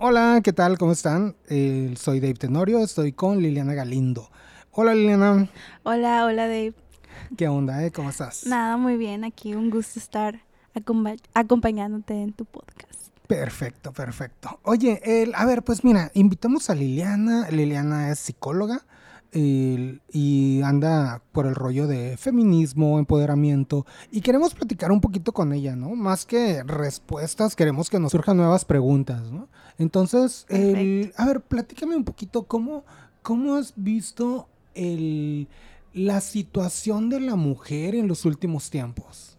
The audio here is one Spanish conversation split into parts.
Hola, ¿qué tal? ¿Cómo están? Eh, soy Dave Tenorio, estoy con Liliana Galindo. Hola Liliana. Hola, hola Dave. ¿Qué onda, eh? ¿Cómo estás? Nada, muy bien. Aquí un gusto estar acompañándote en tu podcast. Perfecto, perfecto. Oye, el, a ver, pues mira, invitamos a Liliana. Liliana es psicóloga y anda por el rollo de feminismo, empoderamiento, y queremos platicar un poquito con ella, ¿no? Más que respuestas, queremos que nos surjan nuevas preguntas, ¿no? Entonces, a ver, platícame un poquito cómo, cómo has visto el, la situación de la mujer en los últimos tiempos.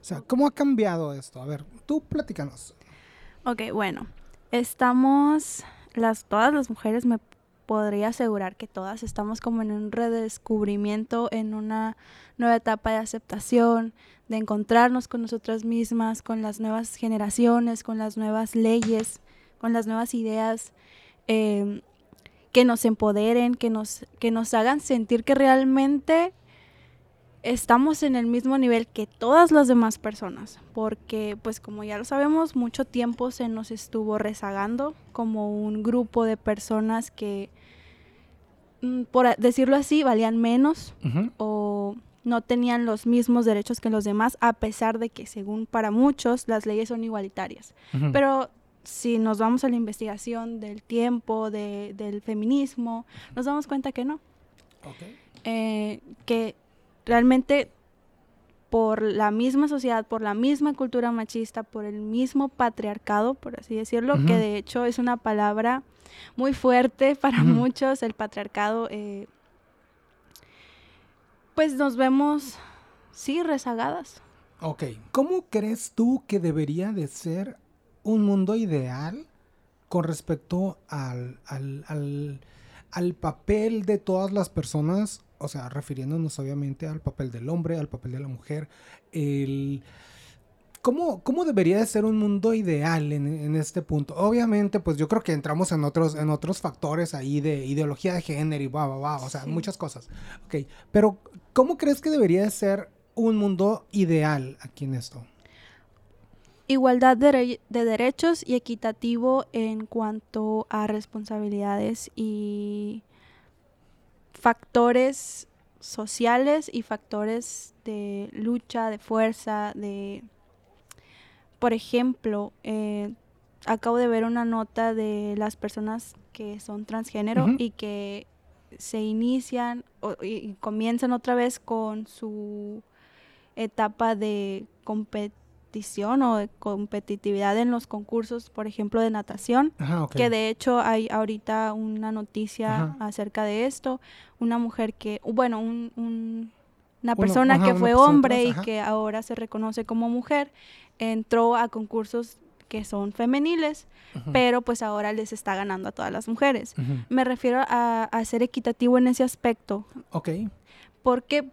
O sea, ¿cómo ha cambiado esto? A ver, tú platícanos. Ok, bueno, estamos, las, todas las mujeres me podría asegurar que todas estamos como en un redescubrimiento, en una nueva etapa de aceptación, de encontrarnos con nosotras mismas, con las nuevas generaciones, con las nuevas leyes, con las nuevas ideas, em, que nos empoderen, que nos, que nos hagan sentir que realmente estamos en el mismo nivel que todas las demás personas, porque pues como ya lo sabemos, mucho tiempo se nos estuvo rezagando como un grupo de personas que, mm, por decirlo así, valían menos o no tenían los mismos derechos que los demás, a pesar de que según para muchos las leyes son igualitarias. Pero si nos vamos a la investigación del tiempo, del feminismo, nos damos cuenta que no. Eh, que realmente por la misma sociedad, por la misma cultura machista, por el mismo patriarcado, por así decirlo, que de hecho es una palabra muy fuerte para muchos, el patriarcado, eh, pues nos vemos, sí, rezagadas. Ok, ¿cómo crees tú que debería de ser un mundo ideal con respecto al, al, al, al papel de todas las personas o sea, refiriéndonos obviamente al papel del hombre, al papel de la mujer, el... ¿Cómo, ¿Cómo, debería de ser un mundo ideal en, este punto? Obviamente, pues yo creo que entramos en otros, en otros factores ahí de ideología de género y va, va, va, o sea, muchas cosas. Ok, pero ¿cómo crees que debería de ser un mundo ideal aquí en esto? Igualdad de, de derechos y equitativo en cuanto a responsabilidades y factores sociales y factores de lucha, de fuerza, de... Por ejemplo, eh, acabo de ver una nota de las personas que son transgénero y que se inician y comienzan otra vez con su etapa de competición o de competitividad en los concursos, por ejemplo, de natación, que de hecho hay ahorita una noticia acerca de esto, una mujer que, bueno, una persona que fue hombre y que ahora se reconoce como mujer, entró a concursos que son femeniles, pero pues ahora les está ganando a todas las mujeres. Me refiero a, a, ser equitativo en ese aspecto. Ok. Porque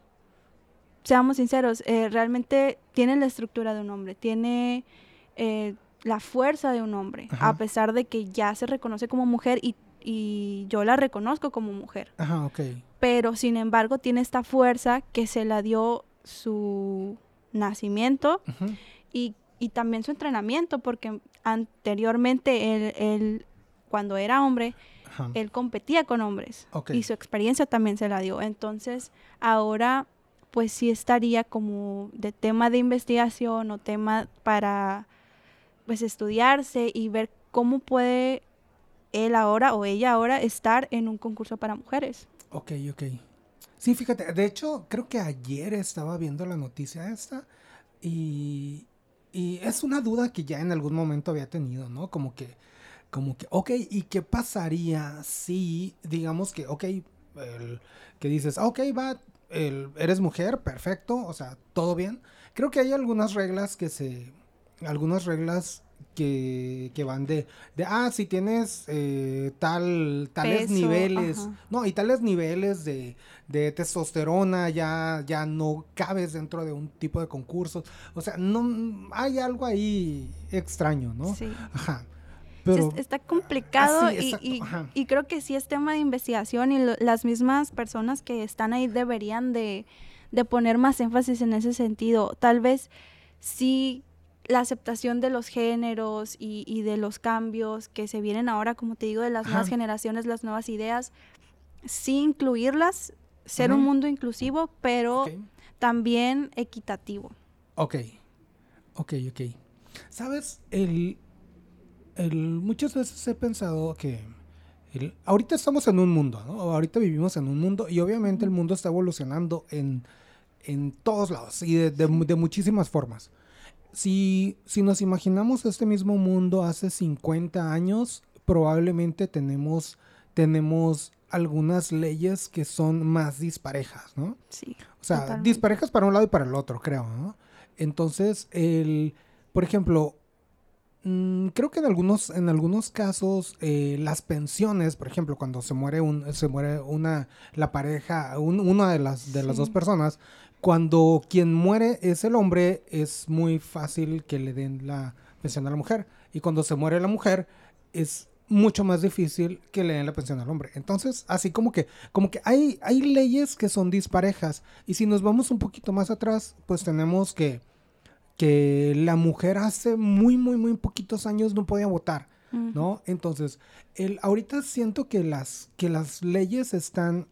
seamos sinceros, eh, realmente tiene la estructura de un hombre, tiene eh, la fuerza de un hombre, a pesar de que ya se reconoce como mujer y, yo la reconozco como mujer. Ajá, ok. Pero sin embargo tiene esta fuerza que se la dio su nacimiento y, también su entrenamiento, porque anteriormente él, cuando era hombre, él competía con hombres y su experiencia también se la dio. Entonces, ahora pues sí estaría como de tema de investigación o tema para pues estudiarse y ver cómo puede él ahora o ella ahora estar en un concurso para mujeres. Ok, ok. Sí, fíjate, de hecho creo que ayer estaba viendo la noticia esta y, y es una duda que ya en algún momento había tenido, ¿no? Como que, como que, ok, ¿y qué pasaría si, digamos que, ok, el, que dices, ok, va, eres mujer, perfecto, o sea, todo bien. Creo que hay algunas reglas que se, algunas reglas que, que van de, de, ah, si tienes eh, tal, tales niveles, no, y tales niveles de, de testosterona ya, ya no cabes dentro de un tipo de concursos. O sea, no, hay algo ahí extraño, ¿no? Sí. Ajá está complicado y, creo que sí es tema de investigación y las mismas personas que están ahí deberían de, poner más énfasis en ese sentido. Tal vez sí la aceptación de los géneros y, de los cambios que se vienen ahora, como te digo, de las nuevas generaciones, las nuevas ideas, sí incluirlas, ser un mundo inclusivo, pero también equitativo. Ok, ok, ok. Sabes, el, el, muchas veces he pensado que ahorita estamos en un mundo, ¿no? Ahorita vivimos en un mundo y obviamente el mundo está evolucionando en, en todos lados y de, de muchísimas formas si, si nos imaginamos este mismo mundo hace 50 años, probablemente tenemos, tenemos algunas leyes que son más disparejas, ¿no? Sí. O sea, disparejas para un lado y para el otro, creo, ¿no? Entonces, el, por ejemplo, creo que en algunos, en algunos casos eh, las pensiones, por ejemplo, cuando se muere un, se muere una, la pareja, una de las, de las dos personas, cuando quien muere es el hombre, es muy fácil que le den la pensión a la mujer. Y cuando se muere la mujer, es mucho más difícil que le den la pensión al hombre. Entonces, así como que, como que hay, hay leyes que son disparejas. Y si nos vamos un poquito más atrás, pues tenemos que, que la mujer hace muy, muy, muy poquitos años no podía votar. ¿No? Entonces, el, ahorita siento que las, que las leyes están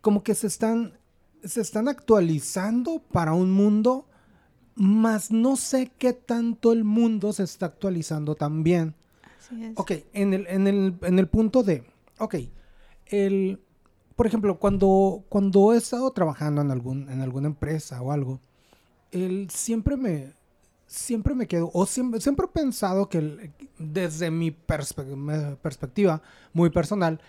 como que se están se están actualizando para un mundo, más no sé qué tanto el mundo se está actualizando también. Así es. Ok, en el, en el, en el punto de, ok, el, por ejemplo, cuando, cuando he estado trabajando en, algún, en alguna empresa o algo, el, siempre me, siempre me quedo, o siempre, siempre he pensado que desde mi perspectiva muy personal,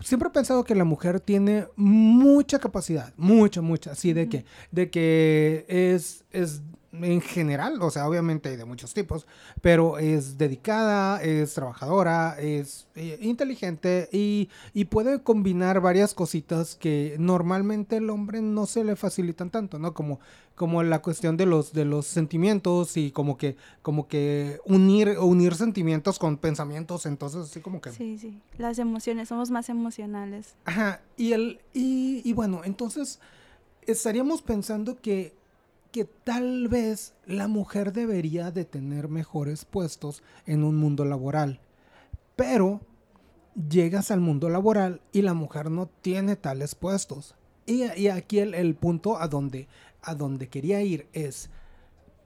siempre he pensado que la mujer tiene mucha capacidad, mucha, mucha, así de que, de que es, es en general, o sea, obviamente hay de muchos tipos, pero es dedicada, es trabajadora, es eh, inteligente y, y, puede combinar varias cositas que normalmente el hombre no se le facilitan tanto, ¿no? Como, como la cuestión de los, de los sentimientos y como que, como que unir, unir sentimientos con pensamientos, entonces así como que... Sí, sí, las emociones, somos más emocionales. Ajá, y, el, y, y bueno, entonces estaríamos pensando que que tal vez la mujer debería de tener mejores puestos en un mundo laboral. Pero llegas al mundo laboral y la mujer no tiene tales puestos. Y, aquí el, punto a donde, a donde quería ir es,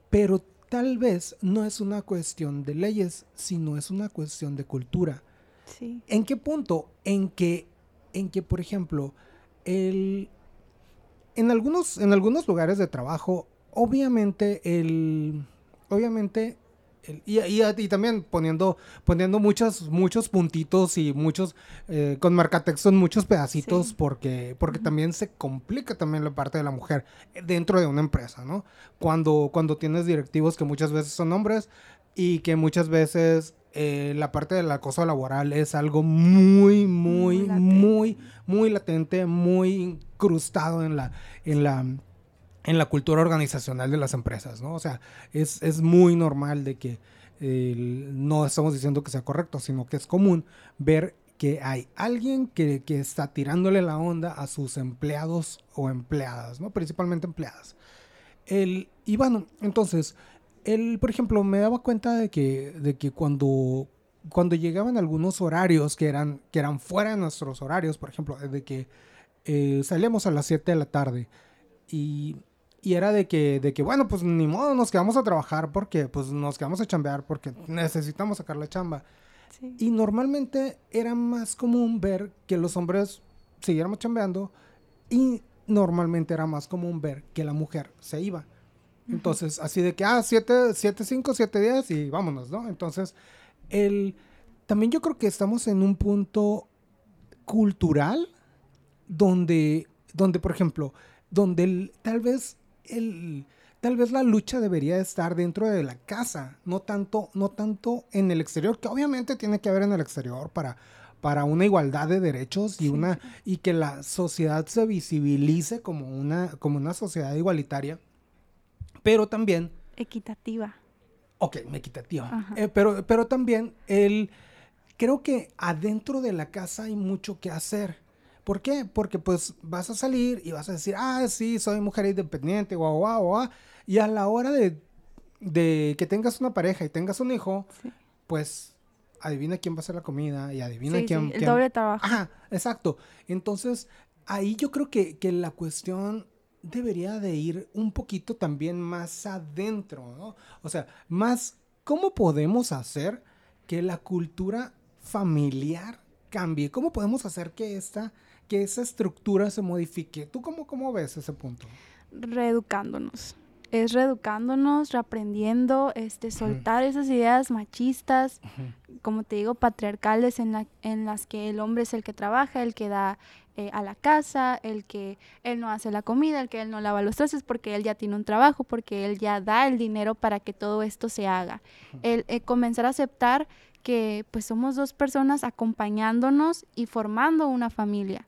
pero tal vez no es una cuestión de leyes, sino es una cuestión de cultura. ¿En qué punto? En que, en que por ejemplo, el, en, algunos, en algunos lugares de trabajo obviamente el, obviamente, y, y, también poniendo, poniendo muchos, muchos puntitos y muchos, eh, con marcatexto en muchos pedacitos, porque, porque también se complica también la parte de la mujer dentro de una empresa, ¿no? Cuando, cuando tienes directivos que muchas veces son hombres y que muchas veces eh, la parte del acoso laboral es algo muy, muy, muy, muy latente, muy incrustado en la, en la en la cultura organizacional de las empresas, ¿no? O sea, es, es muy normal de que no estamos diciendo que sea correcto, sino que es común ver que hay alguien que, que, está tirándole la onda a sus empleados o empleadas, ¿no? Principalmente empleadas. El, y bueno, entonces, él, por ejemplo, me daba cuenta de que, de que cuando, cuando llegaban algunos horarios que eran, que eran fuera de nuestros horarios, por ejemplo, de que eh, salíamos a las 7 de la tarde y y era de que, de que, bueno, pues ni modo, nos quedamos a trabajar porque, pues nos quedamos a chambear porque necesitamos sacar la chamba. Y normalmente era más común ver que los hombres siguiéramos chambeando y normalmente era más común ver que la mujer se iba. Entonces, así de que, ah, siete, siete, cinco, siete días y vámonos, ¿no? Entonces, el, también yo creo que estamos en un punto cultural donde, donde por ejemplo, donde tal vez el, tal vez la lucha debería estar dentro de la casa, no tanto, no tanto en el exterior, que obviamente tiene que haber en el exterior para, para una igualdad de derechos y una y que la sociedad se visibilice como una como una sociedad igualitaria, pero también equitativa. Ok, equitativa. Eh, pero, pero también el creo que adentro de la casa hay mucho que hacer. ¿Por qué? Porque pues vas a salir y vas a decir, ah, sí, soy mujer independiente, guau, guau, guau. Y a la hora de, de que tengas una pareja y tengas un hijo, pues adivina quién va a hacer la comida y adivina quién, El doble trabajo. Ajá, exacto. Entonces, ahí yo creo que, que la cuestión debería de ir un poquito también más adentro, ¿no? O sea, más, ¿cómo podemos hacer que la cultura familiar cambie? ¿Cómo podemos hacer que esta, que esa estructura se modifique? ¿Tú cómo, cómo ves ese punto? Reeducándonos es reeducándonos, reaprendiendo, este, soltar esas ideas machistas, como te digo, patriarcales en, la, en las que el hombre es el que trabaja, el que da eh, a la casa, el que él no hace la comida, el que él no lava los trastes porque él ya tiene un trabajo, porque él ya da el dinero para que todo esto se haga. El eh, comenzar a aceptar que pues somos dos personas acompañándonos y formando una familia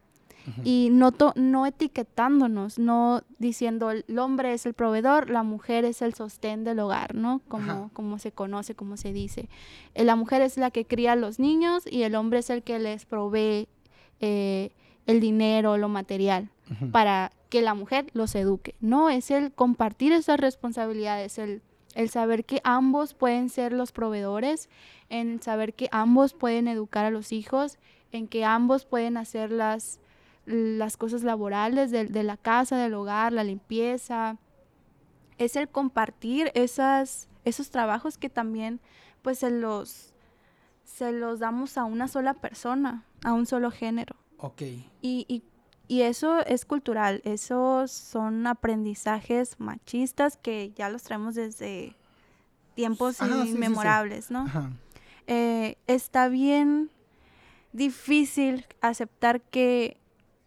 y no, no etiquetándonos, no diciendo el hombre es el proveedor, la mujer es el sostén del hogar, ¿no? Como, como se conoce, como se dice. Eh, la mujer es la que cría a los niños y el hombre es el que les provee eh, el dinero, lo material, para que la mujer los eduque. No, es el compartir esas responsabilidades, el, el saber que ambos pueden ser los proveedores, en saber que ambos pueden educar a los hijos, en que ambos pueden hacer las las cosas laborales de, la casa, del hogar, la limpieza. Es el compartir esas, esos trabajos que también pues se los, se los damos a una sola persona, a un solo género. Ok. Y, y, y eso es cultural, esos son aprendizajes machistas que ya los traemos desde tiempos inmemorables, ¿no? Eh, está bien difícil aceptar que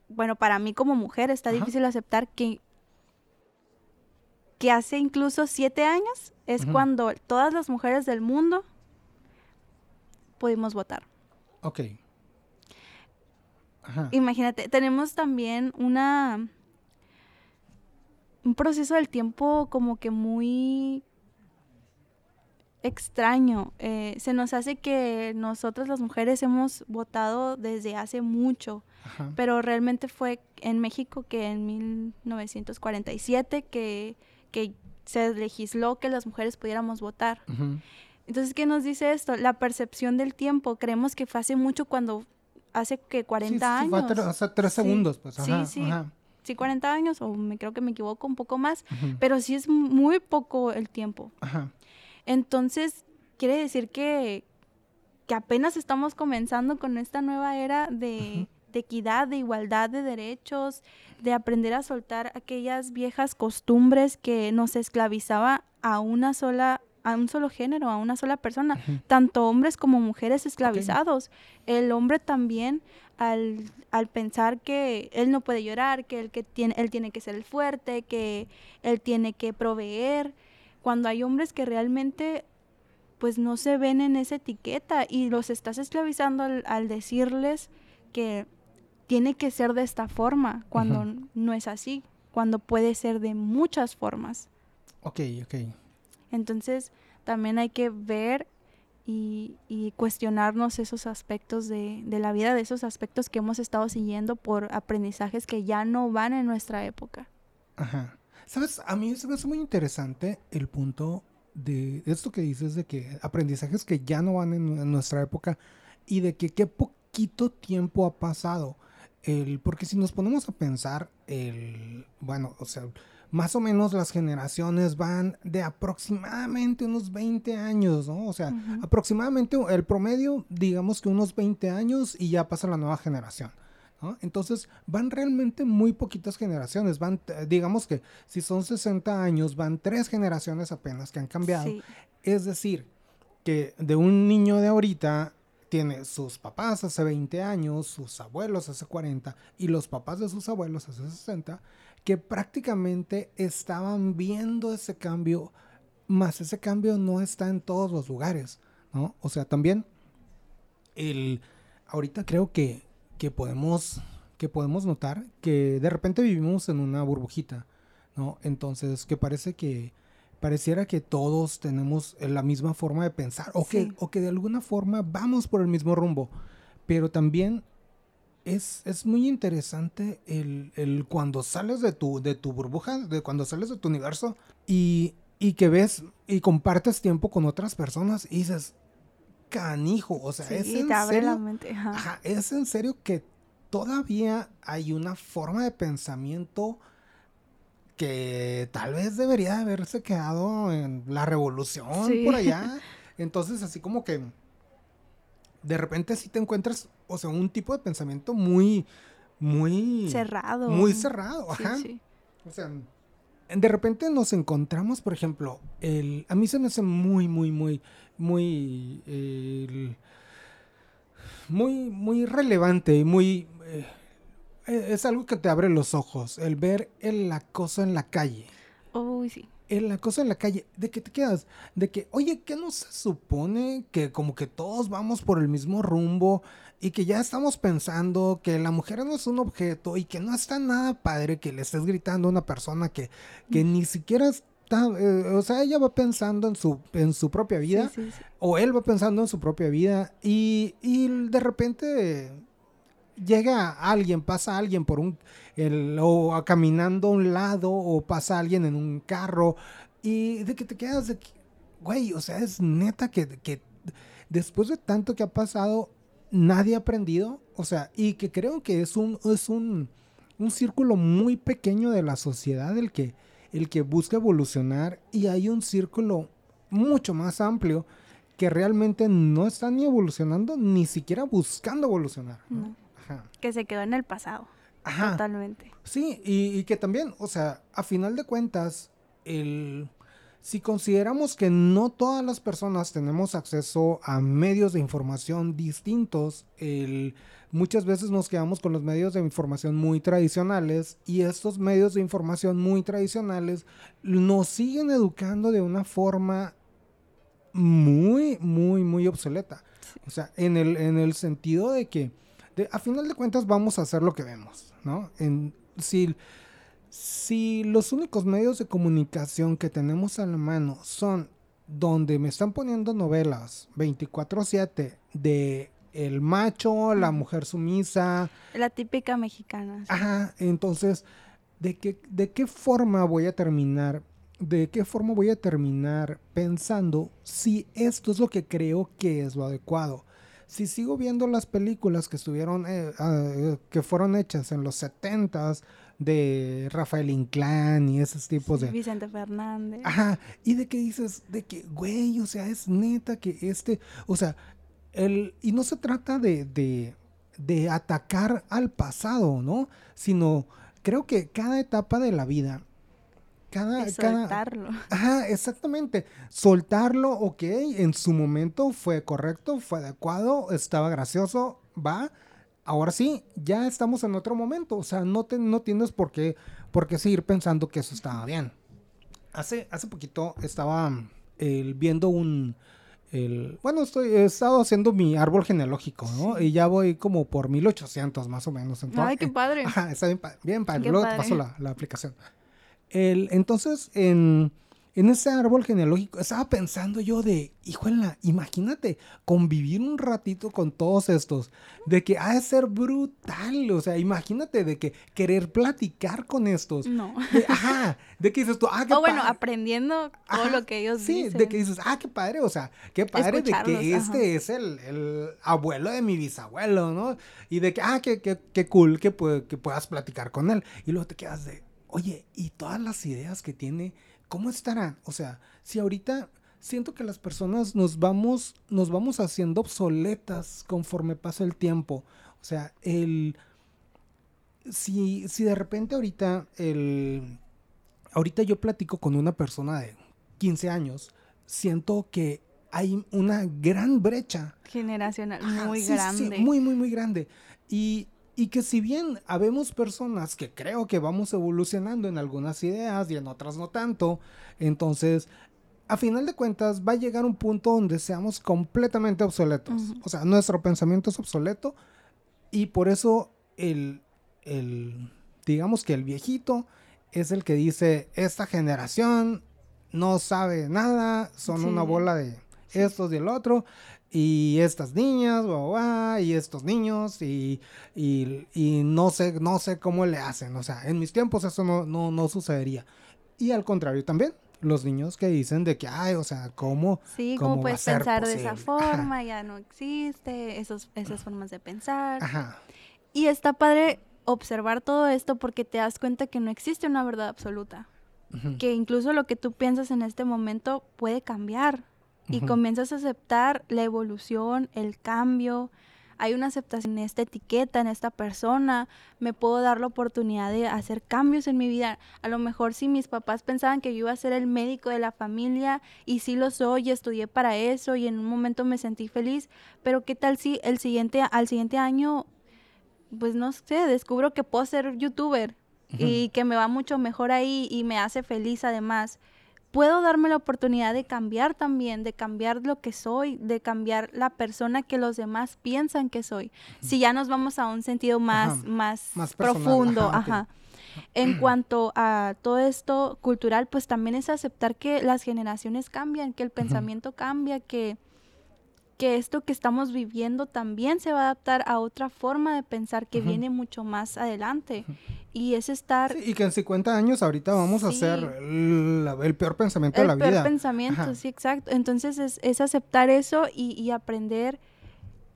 bueno, para mí como mujer está difícil aceptar que, que hace incluso siete años es cuando todas las mujeres del mundo pudimos votar. Ok. Imagínate, tenemos también una un proceso del tiempo como que muy extraño. Eh, se nos hace que nosotras las mujeres hemos votado desde hace mucho, pero realmente fue en México que en 1947 que, que se legisló que las mujeres pudiéramos votar. Entonces, ¿qué nos dice esto? La percepción del tiempo. Creemos que fue hace mucho cuando hace que 40 años. Fue hace tres segundos, pues. sí, sí. Sí, 40 años, o me creo que me equivoco un poco más, pero sí es muy poco el tiempo. Ajá. Entonces, quiere decir que, que apenas estamos comenzando con esta nueva era de, equidad, de igualdad de derechos, de aprender a soltar aquellas viejas costumbres que nos esclavizaba a una sola a un solo género, a una sola persona, tanto hombres como mujeres esclavizados. El hombre también al, al, pensar que él no puede llorar, que él que tiene él tiene que ser el fuerte, que él tiene que proveer, cuando hay hombres que realmente pues no se ven en esa etiqueta y los estás esclavizando al, decirles que tiene que ser de esta forma, cuando no es así, cuando puede ser de muchas formas. Ok, ok. Entonces, también hay que ver y, cuestionarnos esos aspectos de, de, la vida, de esos aspectos que hemos estado siguiendo por aprendizajes que ya no van en nuestra época. Ajá. Sabes, a mí se me hace muy interesante el punto de esto que dices de que aprendizajes que ya no van en, nuestra época y de que qué poquito tiempo ha pasado. El, porque si nos ponemos a pensar, el, bueno, o sea, más o menos las generaciones van de aproximadamente unos 20 años, ¿no? O sea, aproximadamente el promedio, digamos que unos 20 años y ya pasa la nueva generación. Entonces van realmente muy poquitas generaciones, van, digamos que si son 60 años, van tres generaciones apenas que han cambiado. Es decir, que de un niño de ahorita tiene sus papás hace 20 años, sus abuelos hace 40 y los papás de sus abuelos hace 60, que prácticamente estaban viendo ese cambio, más ese cambio no está en todos los lugares, ¿no? O sea, también el ahorita creo que que podemos, que podemos notar que de repente vivimos en una burbujita, ¿no? Entonces, que parece que pareciera que todos tenemos la misma forma de pensar o, que, o que de alguna forma vamos por el mismo rumbo, pero también es, es muy interesante el, el, cuando sales de tu, de tu burbuja, de cuando sales de tu universo y y que ves y compartes tiempo con otras personas y dices, canijo, o sea, Sí, es en te abre serio. la mente. ajá. Ajá, es en serio que todavía hay una forma de pensamiento que tal vez debería haberse quedado en la revolución Sí. por allá. Entonces, así como que de repente sí te encuentras, o sea, un tipo de pensamiento muy, muy Cerrado. Muy cerrado, Sí, ajá. sí. O sea, de repente nos encontramos, por ejemplo, el, a mí se me hace muy, muy, muy, muy, el- muy, muy relevante y muy, eh, eh, es algo que te abre los ojos, el ver el acoso en la calle. Uy, sí. El acoso en la calle, ¿de qué te quedas? De que, oye, ¿qué no se supone que como que todos vamos por el mismo rumbo y que ya estamos pensando que la mujer no es un objeto y que no está nada padre que le estés gritando a una persona que, que ni siquiera está, eh, o sea, ella va pensando en su, en su propia vida Sí, sí, sí. o él va pensando en su propia vida y, y de repente llega alguien, pasa alguien por un, el, o a- caminando a un lado o pasa alguien en un carro y de que te quedas de güey, o sea, es neta que, que después de tanto que ha pasado, nadie ha aprendido, o sea, y que creo que es un, es un, un círculo muy pequeño de la sociedad el que, el que busca evolucionar y hay un círculo mucho más amplio que realmente no está ni evolucionando ni siquiera buscando evolucionar. Ajá. Que se quedó en el pasado. Ajá. Totalmente. Sí, y, y que también, o sea, a final de cuentas, el, si consideramos que no todas las personas tenemos acceso a medios de información distintos, el, muchas veces nos quedamos con los medios de información muy tradicionales y estos medios de información muy tradicionales nos siguen educando de una forma muy, muy, muy obsoleta. O sea, en el, en el sentido de que, de- a final de cuentas, vamos a hacer lo que vemos, ¿no? En, si, si los únicos medios de comunicación que tenemos a la mano son donde me están poniendo novelas 24/7 de el macho, la mujer sumisa, La típica mexicana. sí. Ajá, entonces, ¿de qué, ¿de qué forma voy a terminar? ¿De qué forma voy a terminar pensando si esto es lo que creo que es lo adecuado? Si sigo viendo las películas que estuvieron, eh, ah, que fueron hechas en los 70s de Rafael Inclán y esos tipos de... Vicente Fernández. Ajá, y de que dices, de que, güey, o sea, es neta que este, o sea, el, y no se trata de, de, de atacar al pasado, ¿no? Sino, creo que cada etapa de la vida, cada, Y cada, soltarlo. Ajá, exactamente. Soltarlo, ok, en su momento fue correcto, fue adecuado, estaba gracioso, va. Ahora sí, ya estamos en otro momento. O sea, no, te, no tienes por qué, por qué seguir pensando que eso estaba bien. Hace, hace poquito estaba el, viendo un... El, bueno, estoy, he estado haciendo mi árbol genealógico, ¿no? Y ya voy como por 1800 más o menos. Entonces, Ay, qué padre. Ajá, está bien, bien padre. Qué Luego padre. te paso la, la aplicación. El, entonces, en, en ese árbol genealógico, estaba pensando yo de, híjola, imagínate convivir un ratito con todos estos, de que ha de ser brutal, o sea, imagínate de que querer platicar con estos. No. de- ajá, de que dices tú, ah, qué O bueno, aprendiendo todo lo que ellos sí, dicen. de que dices, ah, qué padre, o sea, qué padre de que ajá. este es el, el abuelo de mi bisabuelo, ¿no? Y de que, ah, qué, qué, qué cool que, que puedas platicar con él. Y luego te quedas de, oye, ¿y todas las ideas que tiene, cómo estarán? O sea, si ahorita siento que las personas nos vamos, nos vamos haciendo obsoletas conforme pasa el tiempo. O sea, el... Si, si de repente ahorita el ahorita yo platico con una persona de 15 años, siento que hay una gran brecha. Generacional, muy sí, sí, sí, grande. muy, muy, muy grande. Y, y que si bien habemos personas que creo que vamos evolucionando en algunas ideas y en otras no tanto, entonces, a final de cuentas, va a llegar un punto donde seamos completamente obsoletos. O sea, nuestro pensamiento es obsoleto y por eso el, el, digamos que el viejito es el que dice, esta generación no sabe nada, son Sí. una bola de estos y el otro, y estas niñas, y estos niños, y, y, y no, sé, no sé cómo le hacen, o sea, en mis tiempos eso no, no, no sucedería. Y al contrario también, los niños que dicen de que, ay, o sea, ¿cómo? Sí, ¿cómo, puedes pensar de esa forma? Ya no existe esos, esas formas de pensar. Ajá. Y está padre observar todo esto porque te das cuenta que no existe una verdad absoluta. Que incluso lo que tú piensas en este momento puede cambiar. Y comienzas a aceptar la evolución, el cambio, hay una aceptación en esta etiqueta, en esta persona, me puedo dar la oportunidad de hacer cambios en mi vida. A lo mejor si mis papás pensaban que yo iba a ser el médico de la familia y sí lo soy, y estudié para eso y en un momento me sentí feliz, pero qué tal si el siguiente al siguiente año pues no sé, descubro que puedo ser youtuber y que me va mucho mejor ahí y me hace feliz además puedo darme la oportunidad de cambiar también, de cambiar lo que soy, de cambiar la persona que los demás piensan que soy. Si ya nos vamos a un sentido más, más, profundo, ajá. En cuanto a todo esto cultural, pues también es aceptar que las generaciones cambian, que el pensamiento cambia, que que esto que estamos viviendo también se va a adaptar a otra forma de pensar que viene mucho más adelante. Y es estar... y que en 50 años ahorita vamos a hacer el, peor pensamiento de la vida. El peor pensamiento, sí, exacto. Entonces es, es aceptar eso y, y aprender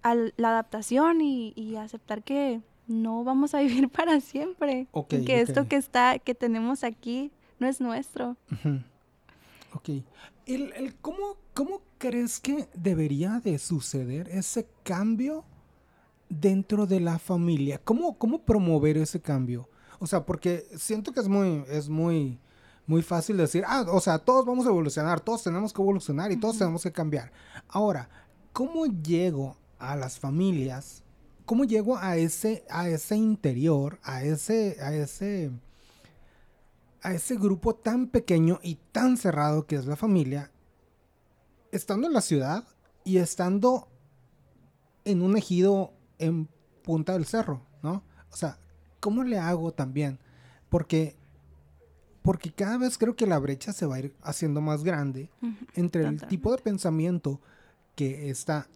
a la adaptación y, y, aceptar que no vamos a vivir para siempre. que esto que está, que tenemos aquí no es nuestro. Ok. El, el, ¿cómo, ¿Cómo crees que debería de suceder ese cambio dentro de la familia? ¿Cómo, cómo promover ese cambio? O sea, porque siento que es muy, es muy, muy fácil decir, ah, o sea, todos vamos a evolucionar, todos tenemos que evolucionar y todos tenemos que cambiar. Ahora, ¿cómo llego a las familias? ¿Cómo llego a ese, a ese interior, a ese, a ese, a ese grupo tan pequeño y tan cerrado que es la familia, estando en la ciudad y estando en un ejido en Punta del Cerro, ¿no? O sea, ¿cómo le hago también? Porque, porque cada vez creo que la brecha se va a ir haciendo más grande entre el tipo de pensamiento que está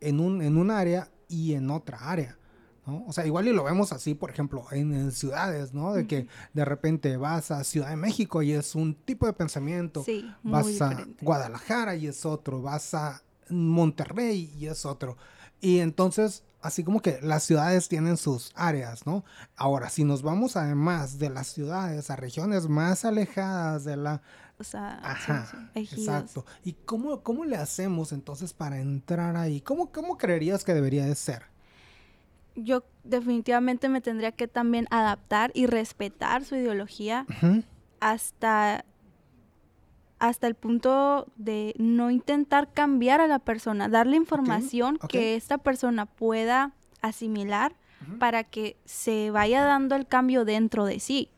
en un, en un área y en otra área. O sea, igual y lo vemos así, por ejemplo, en, ciudades, ¿no? De que de repente vas a Ciudad de México y es un tipo de pensamiento. Sí, vas a Guadalajara y es otro. Vas a Monterrey y es otro. Y entonces, así como que las ciudades tienen sus áreas, ¿no? Ahora, si nos vamos además de las ciudades a regiones más alejadas de la... O sea, Ajá, exacto. ¿Y cómo, cómo le hacemos entonces para entrar ahí? ¿Cómo, cómo creerías que debería de ser? yo definitivamente me tendría que también adaptar y respetar su ideología hasta hasta el punto de no intentar cambiar a la persona, darle información que esta persona pueda asimilar para que se vaya dando el cambio dentro de sí.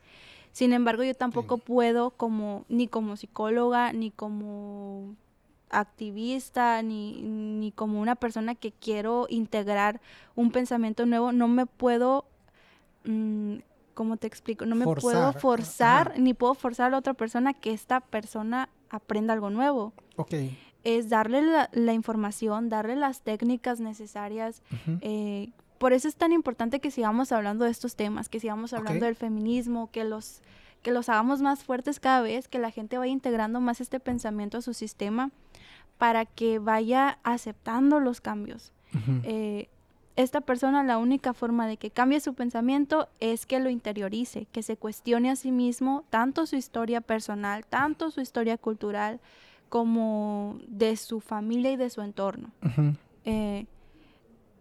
Sin embargo, yo tampoco puedo como ni como psicóloga ni como activista ni, ni como una persona que quiero integrar un pensamiento nuevo, no me puedo, mm, ¿cómo te explico? No me puedo forzar, ni puedo forzar a la otra persona que esta persona aprenda algo nuevo. Ok. Es darle la, información, darle las técnicas necesarias. Eh, por eso es tan importante que sigamos hablando de estos temas, que sigamos hablando del feminismo, que los que los hagamos más fuertes cada vez, que la gente vaya integrando más este pensamiento a su sistema para que vaya aceptando los cambios. Eh, esta persona la única forma de que cambie su pensamiento es que lo interiorice, que se cuestione a sí mismo tanto su historia personal, tanto su historia cultural, como de su familia y de su entorno. Eh,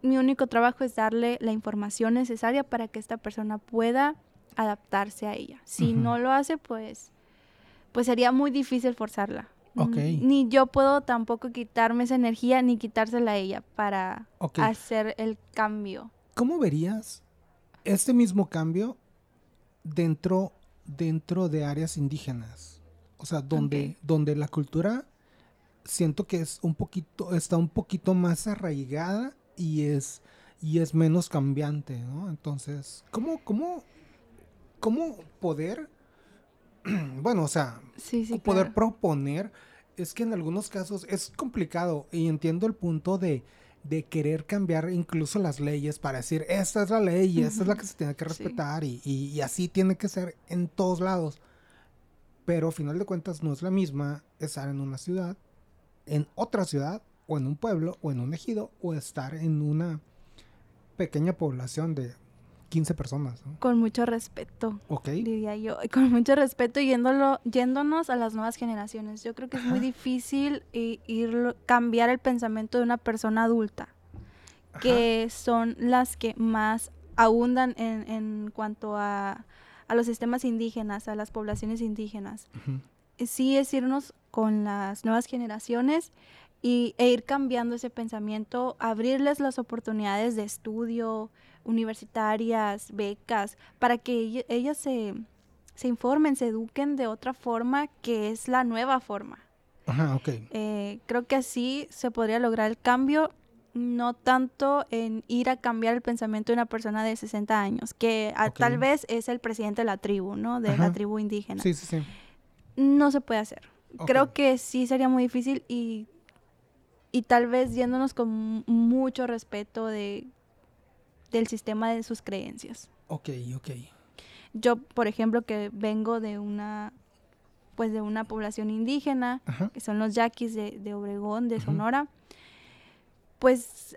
mi único trabajo es darle la información necesaria para que esta persona pueda adaptarse a ella. Si no lo hace, pues, pues sería muy difícil forzarla. Ni yo puedo tampoco quitarme esa energía ni quitársela a ella para hacer el cambio. ¿Cómo verías este mismo cambio dentro, dentro de áreas indígenas? O sea, donde, donde la cultura siento que es un poquito, está un poquito más arraigada y es, y es menos cambiante, ¿no? Entonces, ¿cómo, cómo, cómo poder bueno, o sea, poder proponer, es que en algunos casos es complicado y entiendo el punto de, querer cambiar incluso las leyes para decir, esta es la ley y esta es la que se tiene que respetar y, así tiene que ser en todos lados. pero a final de cuentas no es la misma estar en una ciudad, en otra ciudad, o en un pueblo, o en un ejido, o estar en una pequeña población de 15 personas. Con mucho respeto. Ok. Diría yo. Con mucho respeto yéndolo, yéndonos a las nuevas generaciones. Yo creo que es muy difícil ir, cambiar el pensamiento de una persona adulta. Que son las que más abundan en, en cuanto a, a, los sistemas indígenas, a las poblaciones indígenas. Sí es irnos con las nuevas generaciones y, e ir cambiando ese pensamiento, abrirles las oportunidades de estudio, universitarias, becas, para que ellas se, se informen, se eduquen de otra forma que es la nueva forma. Ajá, ok. Eh, creo que así se podría lograr el cambio, no tanto en ir a cambiar el pensamiento de una persona de 60 años, que tal vez es el presidente de la tribu, ¿no? De la tribu indígena. Sí, sí, sí. No se puede hacer. Creo que sí sería muy difícil y, y tal vez yéndonos con mucho respeto de del sistema de sus creencias. Ok, ok. Yo, por ejemplo, que vengo de una pues de una población indígena, que son los yaquis de, Obregón, de Sonora, pues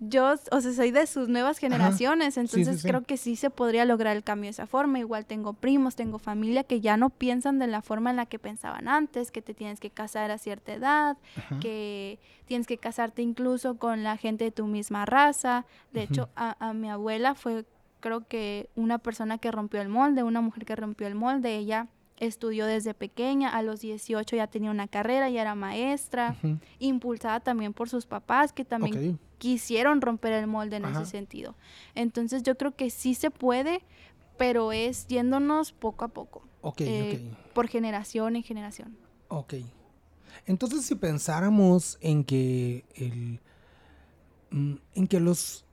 yo, o sea, soy de sus nuevas generaciones, entonces creo que sí se podría lograr el cambio de esa forma. Igual tengo primos, tengo familia que ya no piensan de la forma en la que pensaban antes, que te tienes que casar a cierta edad, que tienes que casarte incluso con la gente de tu misma raza. De hecho, a, a mi abuela fue creo que una persona que rompió el molde, una mujer que rompió el molde, ella estudió desde pequeña, a los 18 ya tenía una carrera, ya era maestra, impulsada también por sus papás que también quisieron romper el molde en ese sentido. Entonces yo creo que sí se puede, pero es yéndonos poco a poco. Eh, por generación en generación. Ok. Entonces si pensáramos en que el... Mm, en que los...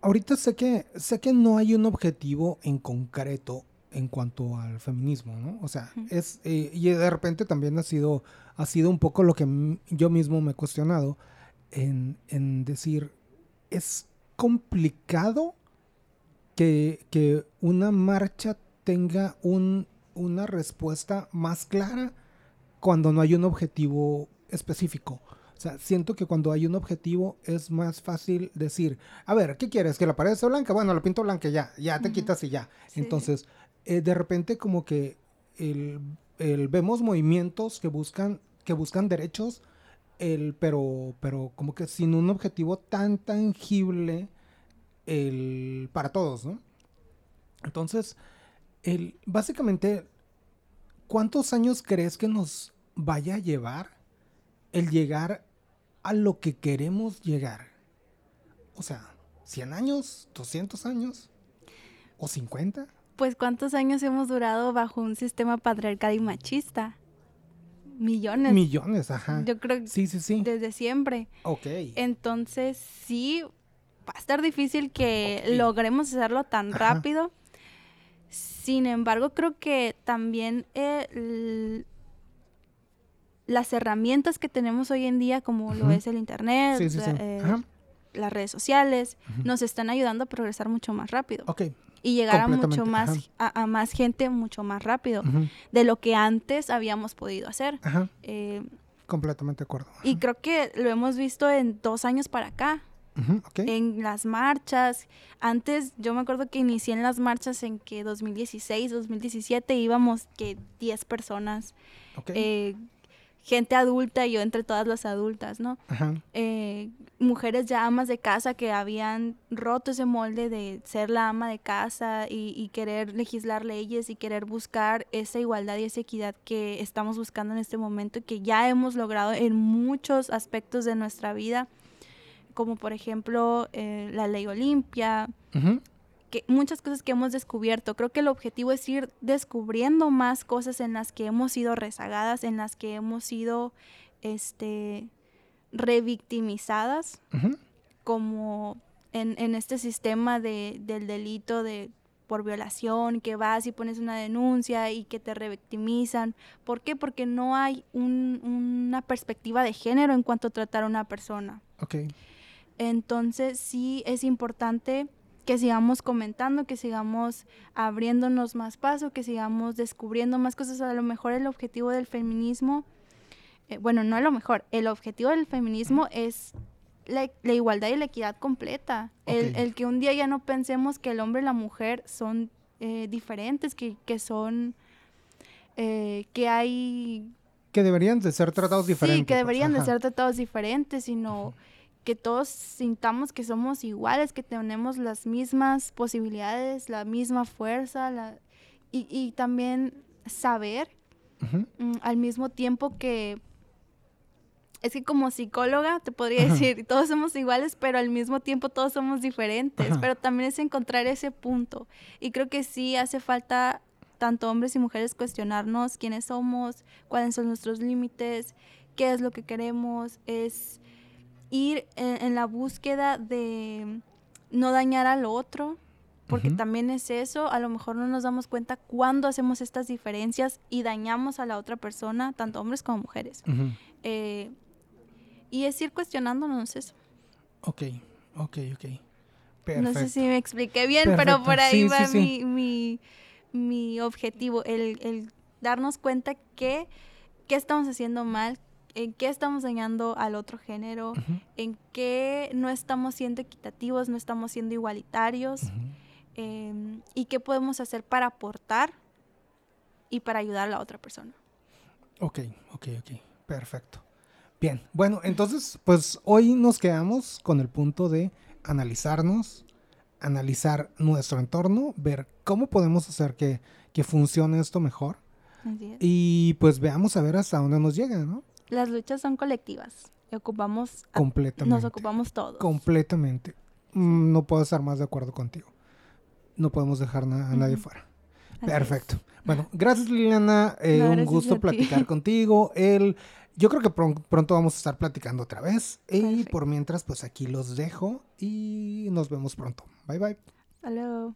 Ahorita sé que, sé que no hay un objetivo en concreto en cuanto al feminismo, ¿no? O sea, es, eh, y de repente también ha sido, ha sido un poco lo que yo mismo me he cuestionado en, decir, es complicado que, que una marcha tenga un, una respuesta más clara cuando no hay un objetivo específico. O sea, siento que cuando hay un objetivo es más fácil decir, a ver, ¿qué quieres? ¿Que la pared sea blanca? Bueno, la pinto blanca ya, ya te quitas y ya. Entonces, eh, de repente como que el, vemos movimientos que buscan, que buscan derechos, el, pero, pero como que sin un objetivo tan tangible el, para todos, ¿no? Entonces, el, básicamente, ¿cuántos años crees que nos vaya a llevar el llegar a lo que queremos llegar? O sea, ¿100 años? ¿200 años? ¿O 50? Pues cuántos años hemos durado bajo un sistema patriarcal y machista. Millones. Millones, ajá. Yo creo que sí, sí, sí. desde siempre. Ok. Entonces, sí, va a estar difícil que logremos hacerlo tan rápido. Sin embargo, creo que también las herramientas que tenemos hoy en día, como lo es el Internet, eh, las redes sociales, nos están ayudando a progresar mucho más rápido. Ok y llegar a mucho más a, más gente mucho más rápido de lo que antes habíamos podido hacer. Eh, Completamente de acuerdo. Y creo que lo hemos visto en dos años para acá. En las marchas. Antes, yo me acuerdo que inicié en las marchas en que 2016, 2017 íbamos que 10 personas. Eh, gente adulta y yo entre todas las adultas, ¿no? Eh, mujeres ya amas de casa que habían roto ese molde de ser la ama de casa y, querer legislar leyes y querer buscar esa igualdad y esa equidad que estamos buscando en este momento y que ya hemos logrado en muchos aspectos de nuestra vida, como por ejemplo eh, la ley Olimpia, que muchas cosas que hemos descubierto. Creo que el objetivo es ir descubriendo más cosas en las que hemos sido rezagadas, en las que hemos sido este revictimizadas, como en, en, este sistema de, del delito de por violación, que vas y pones una denuncia y que te revictimizan. ¿Por qué? Porque no hay una perspectiva de género en cuanto a tratar a una persona. Okay. Entonces sí es importante que sigamos comentando, que sigamos abriéndonos más paso, que sigamos descubriendo más cosas. A lo mejor el objetivo del feminismo, eh, bueno, no a lo mejor, el objetivo del feminismo es la, igualdad y la equidad completa. El, que un día ya no pensemos que el hombre y la mujer son eh, diferentes, que, que son, eh, que hay... Que deberían de ser tratados diferentes. Sí, que pues, deberían de ser tratados diferentes, sino que todos sintamos que somos iguales, que tenemos las mismas posibilidades, la misma fuerza, la, y, también saber mm, al mismo tiempo que es que como psicóloga te podría decir, todos somos iguales, pero al mismo tiempo todos somos diferentes, pero también es encontrar ese punto. Y creo que sí hace falta tanto hombres y mujeres cuestionarnos quiénes somos, cuáles son nuestros límites, qué es lo que queremos, es ir en, la búsqueda de no dañar al otro, porque también es eso, a lo mejor no nos damos cuenta cuando hacemos estas diferencias y dañamos a la otra persona, tanto hombres como mujeres. Eh, y es ir cuestionándonos eso. Ok, ok, ok. Perfecto. No sé si me expliqué bien, pero por ahí va Mi, mi, objetivo, el, el darnos cuenta que qué estamos haciendo mal, en qué estamos dañando al otro género, en qué no estamos siendo equitativos, no estamos siendo igualitarios, em, y qué podemos hacer para aportar y para ayudar a la otra persona. Ok, ok, ok, perfecto. Bien, bueno, entonces, pues hoy nos quedamos con el punto de analizarnos, analizar nuestro entorno, ver cómo podemos hacer que, que funcione esto mejor. Y pues veamos a ver hasta dónde nos llega, ¿no? Las luchas son colectivas. Y ocupamos. Completamente. Nos ocupamos todos. Completamente. Mm, no puedo estar más de acuerdo contigo. No podemos dejar a nadie fuera. Perfecto. Bueno, gracias Liliana. Eh, un gusto platicar contigo. El, yo creo que pronto vamos a estar platicando otra vez. Y por mientras, pues aquí los dejo y nos vemos pronto. Bye bye. Hasta